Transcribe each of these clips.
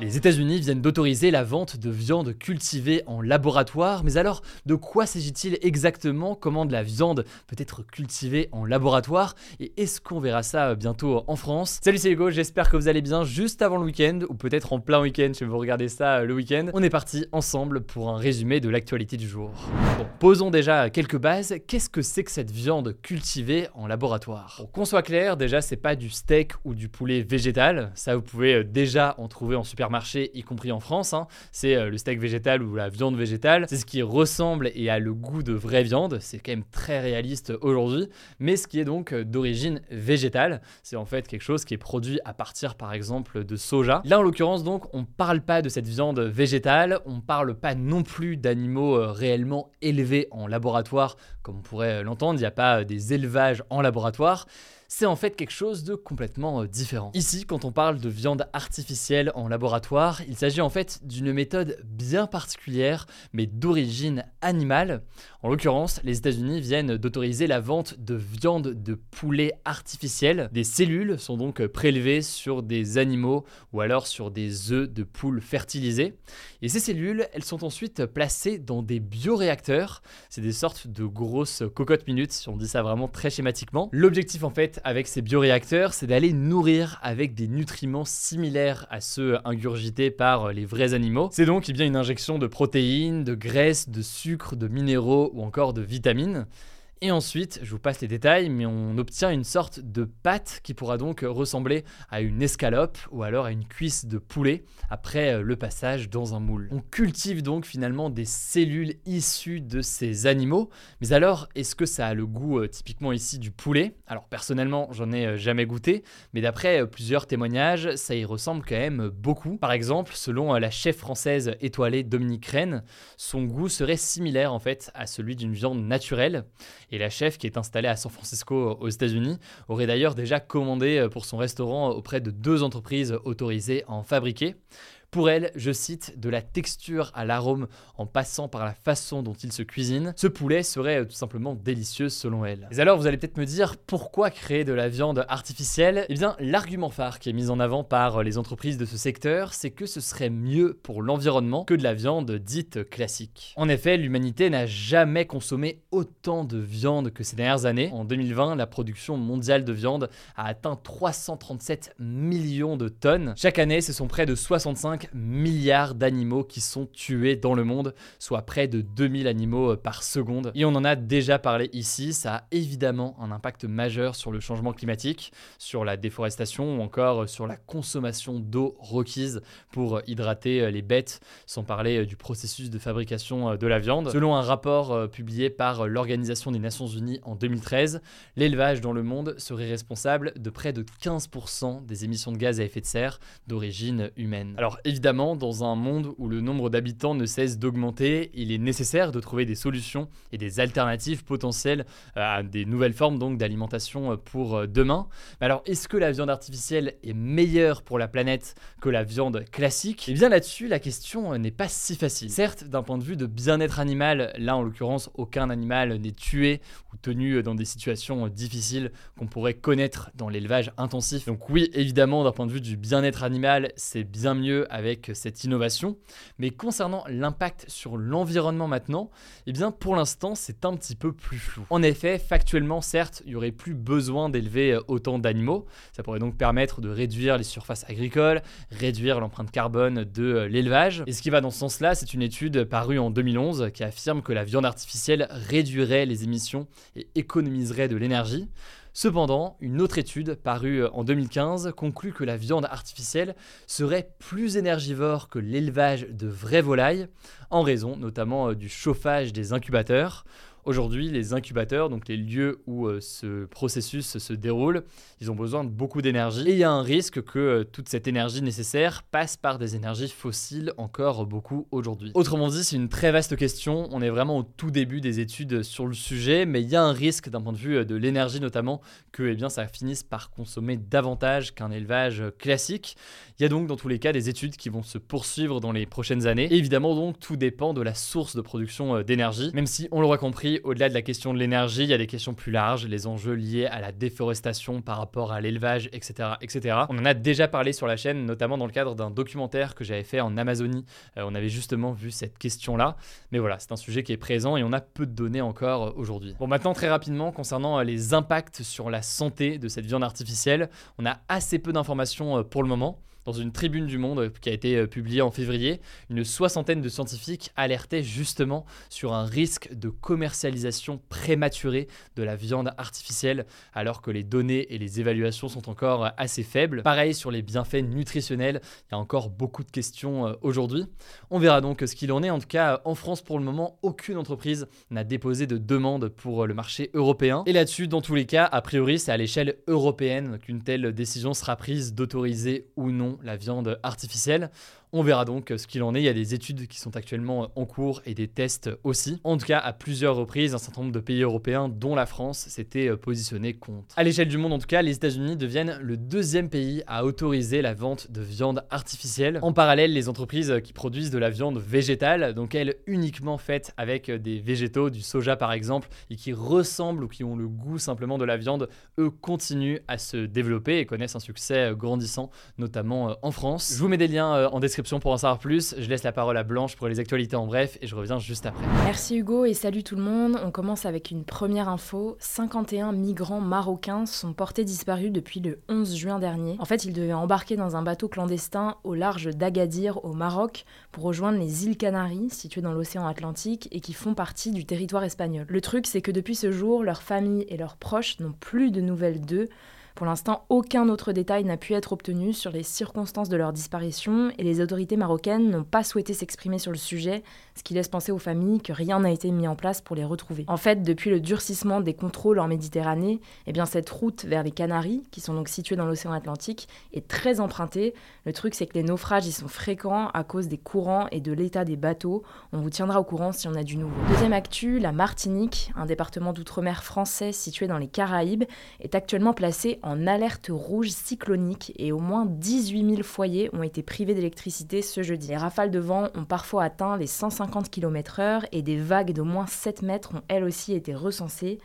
Les États-Unis viennent d'autoriser la vente de viande cultivée en laboratoire, mais alors de quoi s'agit-il exactement? Comment de la viande peut être cultivée en laboratoire? Et est-ce qu'on verra ça bientôt en France? Salut c'est Hugo, j'espère que vous allez bien juste avant le week-end, ou peut-être en plein week-end si vous regardez ça le week-end. On est parti ensemble pour un résumé de l'actualité du jour. Bon, posons déjà quelques bases. Qu'est-ce que c'est que cette viande cultivée en laboratoire? Qu'on soit clair, déjà c'est pas du steak ou du poulet végétal, ça vous pouvez déjà en trouver en supermarché marché, y compris en France. hein. C'est euh, le steak végétal ou la viande végétale. C'est ce qui ressemble et a le goût de vraie viande. C'est quand même très réaliste aujourd'hui. Mais ce qui est donc euh, d'origine végétale, c'est en fait quelque chose qui est produit à partir par exemple de soja. Là en l'occurrence donc, on parle pas de cette viande végétale, on parle pas non plus d'animaux euh, réellement élevés en laboratoire comme on pourrait l'entendre. Il n'y a pas des élevages en laboratoire c'est en fait quelque chose de complètement euh, différent. Ici, quand on parle de viande artificielle en laboratoire, il s'agit en fait d'une méthode bien particulière, mais d'origine animale. En l'occurrence, les États-Unis viennent d'autoriser la vente de viande de poulet artificielle. Des cellules sont donc prélevées sur des animaux ou alors sur des œufs de poules fertilisés. Et ces cellules, elles sont ensuite placées dans des bioréacteurs. C'est des sortes de grosses cocottes minutes, si on dit ça vraiment très schématiquement. L'objectif en fait avec ces bioréacteurs, c'est d'aller nourrir avec des nutriments similaires à ceux ingurgités par les vrais animaux. C'est donc eh bien une injection de protéines, de graisses, de sucre, de minéraux ou encore de vitamines. Et ensuite, je vous passe les détails, mais on obtient une sorte de pâte qui pourra donc ressembler à une escalope ou alors à une cuisse de poulet après le passage dans un moule. On cultive donc finalement des cellules issues de ces animaux, mais alors est-ce que ça a le goût euh, typiquement ici du poulet? Alors personnellement, j'en ai euh, jamais goûté, mais d'après euh, plusieurs témoignages, ça y ressemble quand même beaucoup. Par exemple, selon euh, la chef française étoilée Dominique Rennes, son goût serait similaire en fait à celui d'une viande naturelle. Et la chef, qui est installée à San Francisco aux États-Unis, aurait d'ailleurs déjà commandé euh, pour son restaurant auprès de deux entreprises autorisées à en fabriquer. Pour elle, je cite, de la texture à l'arôme en passant par la façon dont il se cuisine, ce poulet serait euh, tout simplement délicieux selon elle. Mais alors vous allez peut-être me dire pourquoi créer de la viande artificielle? Eh bien l'argument phare qui est mis en avant par euh, les entreprises de ce secteur, c'est que ce serait mieux pour l'environnement que de la viande dite classique. En effet, l'humanité n'a jamais consommé autant de viande que ces dernières années. En 2020, la production mondiale de viande a atteint 337 millions de tonnes. Chaque année, ce sont près de 65 milliards d'animaux qui sont tués dans le monde, soit près de 2000 animaux euh, par seconde. Et on en a déjà parlé ici, ça a évidemment un impact majeur sur le changement climatique, sur la déforestation ou encore euh, sur la consommation d'eau requise pour euh, hydrater les bêtes, sans parler du processus de fabrication de la viande. Selon un rapport publié par l'Organisation des Nations Unies en 2013, l'élevage dans le monde serait responsable de près de 15% des émissions de gaz à effet de serre d'origine humaine. Alors évidemment, dans un monde où le nombre d'habitants ne cesse d'augmenter, il est nécessaire de trouver des solutions et des alternatives potentielles à des nouvelles formes donc d'alimentation pour demain. Mais alors, est-ce que la viande artificielle est meilleure pour la planète que la viande classique? Eh bien là-dessus, la question n'est pas si facile. Certes, d'un point de vue de bien-être animal, là en l'occurrence, aucun animal n'est tué ou tenu dans des situations difficiles qu'on pourrait connaître dans l'élevage intensif. Donc oui, évidemment, d'un point de vue du bien-être animal, c'est bien mieux avec cette innovation. Mais concernant l'impact sur l'environnement maintenant, eh bien pour l'instant, c'est un petit peu plus flou. En effet, factuellement, certes, il y aurait plus besoin d'élever autant d'animaux. Ça pourrait donc permettre de réduire les surfaces agricoles, réduire l'empreinte carbone de l'élevage. Et ce qui va dans ce sens-là, c'est une étude parue en 2011 qui affirme que la viande artificielle réduirait les émissions et économiserait de l'énergie. Cependant, une autre étude parue en 2015 conclut que la viande artificielle serait plus énergivore que l'élevage de vraies volailles, en raison notamment euh, du chauffage des incubateurs. Aujourd'hui, les incubateurs, donc les lieux où euh, ce processus se déroule, ils ont besoin de beaucoup d'énergie et il y a un risque que euh, toute cette énergie nécessaire passe par des énergies fossiles encore beaucoup aujourd'hui. Autrement dit, c'est une très vaste question. On est vraiment au tout début des études sur le sujet, mais il y a un risque d'un point de vue euh, de l'énergie notamment que eh bien, ça finisse par consommer davantage qu'un élevage classique. Il y a donc dans tous les cas des études qui vont se poursuivre dans les prochaines années. Évidemment donc tout dépend de la source de production d'énergie, même si on l'aura compris, au-delà de la question de l'énergie, il y a des questions plus larges, les enjeux liés à la déforestation par rapport à l'élevage, etc., etc. On en a déjà parlé sur la chaîne, notamment dans le cadre d'un documentaire que j'avais fait en Amazonie. Euh, on avait justement vu cette question-là. Mais voilà, c'est un sujet qui est présent et on a peu de données encore euh, aujourd'hui. Bon, maintenant, très rapidement, concernant euh, les impacts sur la santé de cette viande artificielle, on a assez peu d'informations pour le moment dans une tribune du Monde qui a été publiée en février, une soixantaine de scientifiques alertaient justement sur un risque de commercialisation prématurée de la viande artificielle, alors que les données et les évaluations sont encore assez faibles. Pareil sur les bienfaits nutritionnels, il y a encore beaucoup de questions euh, aujourd'hui. On verra donc ce qu'il en est. En tout cas, en France, pour le moment, aucune entreprise n'a déposé de demande pour le marché européen. Et là-dessus, dans tous les cas, a priori, c'est à l'échelle européenne qu'une telle décision sera prise d'autoriser ou non la viande artificielle. On verra donc ce qu'il en est. Il y a des études qui sont actuellement en cours et des tests aussi. En tout cas, à plusieurs reprises, un certain nombre de pays européens, dont la France, s'étaient euh, positionnés contre. À l'échelle du monde, en tout cas, les États-Unis deviennent le deuxième pays à autoriser la vente de viande artificielle. En parallèle, les entreprises qui produisent de la viande végétale, donc elles uniquement faites avec des végétaux, du soja par exemple, et qui ressemblent ou qui ont le goût simplement de la viande, eux continuent à se développer et connaissent un succès grandissant, notamment euh, en France. Je vous mets des liens euh, en description pour en savoir plus. Je laisse la parole à Blanche pour les actualités en bref et je reviens juste après. Merci Hugo et salut tout le monde. On commence avec une première info. 51 migrants marocains sont portés disparus depuis le 11 juin dernier. En fait, ils devaient embarquer dans un bateau clandestin au large d'Agadir au Maroc pour rejoindre les îles Canaries situées dans l'océan Atlantique et qui font partie du territoire espagnol. Le truc, c'est que depuis ce jour, leurs familles et leurs proches n'ont plus de nouvelles d'eux. Pour l'instant, aucun autre détail n'a pu être obtenu sur les circonstances de leur disparition et les autorités marocaines n'ont pas souhaité s'exprimer sur le sujet, ce qui laisse penser aux familles que rien n'a été mis en place pour les retrouver. En fait, depuis le durcissement des contrôles en Méditerranée, eh bien cette route vers les Canaries, qui sont donc situées dans l'océan Atlantique, est très empruntée. Le truc, c'est que les naufrages y sont fréquents à cause des courants et de l'état des bateaux. On vous tiendra au courant si on a du nouveau. Deuxième actu, la Martinique, un département d'outre-mer français situé dans les Caraïbes, est actuellement placé en alerte rouge cyclonique et au moins 18 000 foyers ont été privés d'électricité ce jeudi. Les rafales de vent ont parfois atteint les 150 km/h et des vagues d'au moins 7 mètres ont elles aussi été recensées.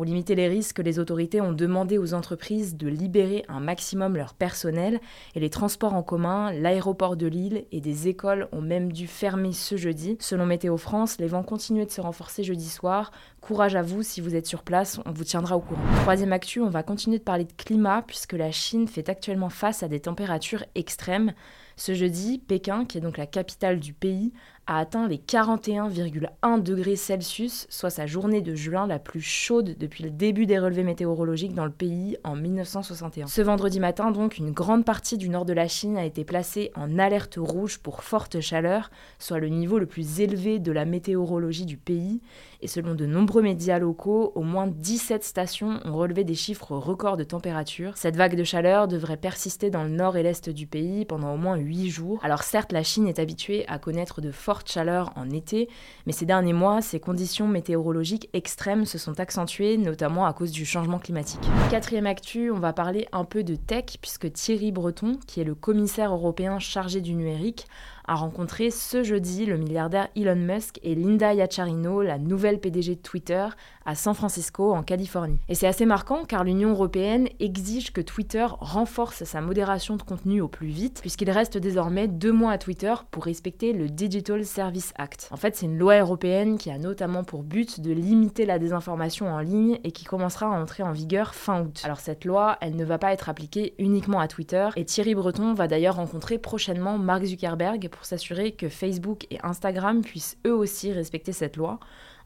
Pour limiter les risques, les autorités ont demandé aux entreprises de libérer un maximum leur personnel et les transports en commun, l'aéroport de Lille et des écoles ont même dû fermer ce jeudi. Selon Météo France, les vents continuaient de se renforcer jeudi soir. Courage à vous si vous êtes sur place, on vous tiendra au courant. Troisième actu, on va continuer de parler de climat puisque la Chine fait actuellement face à des températures extrêmes. Ce jeudi, Pékin, qui est donc la capitale du pays, a atteint les 41,1 degrés Celsius, soit sa journée de juin la plus chaude depuis le début des relevés météorologiques dans le pays en 1961. Ce vendredi matin, donc, une grande partie du nord de la Chine a été placée en alerte rouge pour forte chaleur, soit le niveau le plus élevé de la météorologie du pays. Et selon de nombreux médias locaux, au moins 17 stations ont relevé des chiffres records de température. Cette vague de chaleur devrait persister dans le nord et l'est du pays pendant au moins 8 jours. Alors certes, la Chine est habituée à connaître de fortes chaleur en été, mais ces derniers mois, ces conditions météorologiques extrêmes se sont accentuées, notamment à cause du changement climatique. Quatrième actu, on va parler un peu de tech, puisque Thierry Breton, qui est le commissaire européen chargé du numérique, a rencontré ce jeudi le milliardaire Elon Musk et Linda Yaccarino, la nouvelle PDG de Twitter, à San Francisco, en Californie. Et c'est assez marquant car l'Union européenne exige que Twitter renforce sa modération de contenu au plus vite, puisqu'il reste désormais deux mois à Twitter pour respecter le Digital Service Act. En fait, c'est une loi européenne qui a notamment pour but de limiter la désinformation en ligne et qui commencera à entrer en vigueur fin août. Alors cette loi, elle ne va pas être appliquée uniquement à Twitter, et Thierry Breton va d'ailleurs rencontrer prochainement Mark Zuckerberg s'assurer que Facebook et Instagram puissent eux aussi respecter cette loi.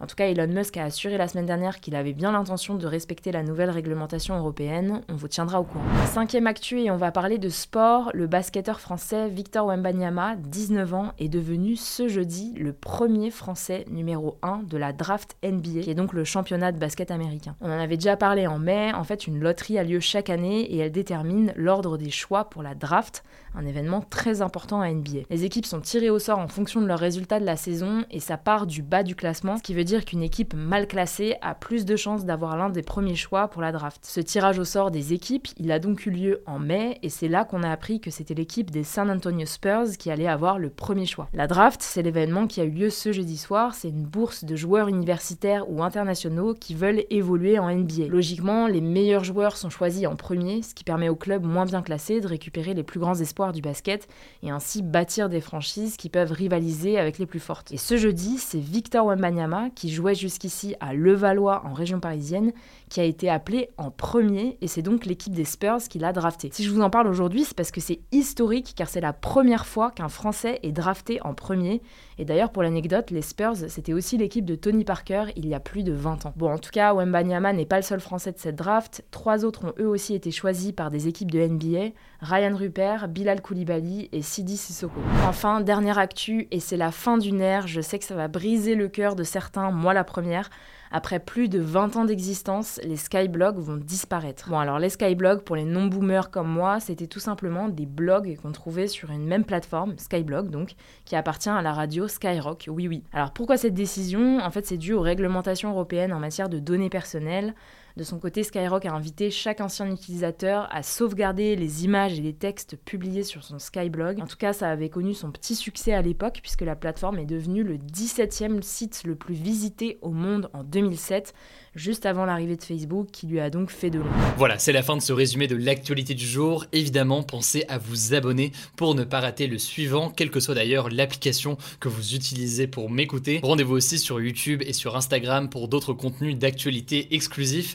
En tout cas, Elon Musk a assuré la semaine dernière qu'il avait bien l'intention de respecter la nouvelle réglementation européenne. On vous tiendra au courant. Cinquième actu et on va parler de sport. Le basketteur français Victor Wembanyama, 19 ans, est devenu ce jeudi le premier français numéro 1 de la draft NBA, qui est donc le championnat de basket américain. On en avait déjà parlé en mai. En fait, une loterie a lieu chaque année et elle détermine l'ordre des choix pour la draft, un événement très important à NBA. Les équipes sont tirées au sort en fonction de leurs résultats de la saison et ça part du bas du classement, ce qui veut dire qu'une équipe mal classée a plus de chances d'avoir l'un des premiers choix pour la draft. Ce tirage au sort des équipes, il a donc eu lieu en mai et c'est là qu'on a appris que c'était l'équipe des San Antonio Spurs qui allait avoir le premier choix. La draft, c'est l'événement qui a eu lieu ce jeudi soir, c'est une bourse de joueurs universitaires ou internationaux qui veulent évoluer en NBA. Logiquement, les meilleurs joueurs sont choisis en premier, ce qui permet aux clubs moins bien classés de récupérer les plus grands espoirs du basket et ainsi bâtir des franchises qui peuvent rivaliser avec les plus fortes. Et ce jeudi, c'est Victor Wembanyama qui jouait jusqu'ici à Levallois en région parisienne qui a été appelé en premier et c'est donc l'équipe des Spurs qui l'a drafté. Si je vous en parle aujourd'hui, c'est parce que c'est historique car c'est la première fois qu'un Français est drafté en premier. Et d'ailleurs, pour l'anecdote, les Spurs, c'était aussi l'équipe de Tony Parker il y a plus de 20 ans. Bon, en tout cas, Wembanyama n'est pas le seul Français de cette draft. Trois autres ont eux aussi été choisis par des équipes de NBA. Ryan Rupert, Bilal Koulibaly et Sidi Sissoko. Enfin, dernière actu, et c'est la fin d'une ère, je sais que ça va briser le cœur de certains, moi la première. Après plus de 20 ans d'existence, les skyblogs vont disparaître. Bon alors les skyblogs, pour les non-boomers comme moi, c'était tout simplement des blogs qu'on trouvait sur une même plateforme, Skyblog donc, qui appartient à la radio Skyrock, oui oui. Alors pourquoi cette décision? En fait c'est dû aux réglementations européennes en matière de données personnelles. De son côté, Skyrock a invité chaque ancien utilisateur à sauvegarder les images et les textes publiés sur son Skyblog. En tout cas, ça avait connu son petit succès à l'époque puisque la plateforme est devenue le 17e site le plus visité au monde en 2007 juste avant l'arrivée de Facebook, qui lui a donc fait de l'ombre. Voilà, c'est la fin de ce résumé de l'actualité du jour. Évidemment, pensez à vous abonner pour ne pas rater le suivant, quelle que soit d'ailleurs l'application que vous utilisez pour m'écouter. Rendez-vous aussi sur YouTube et sur Instagram pour d'autres contenus d'actualité exclusifs.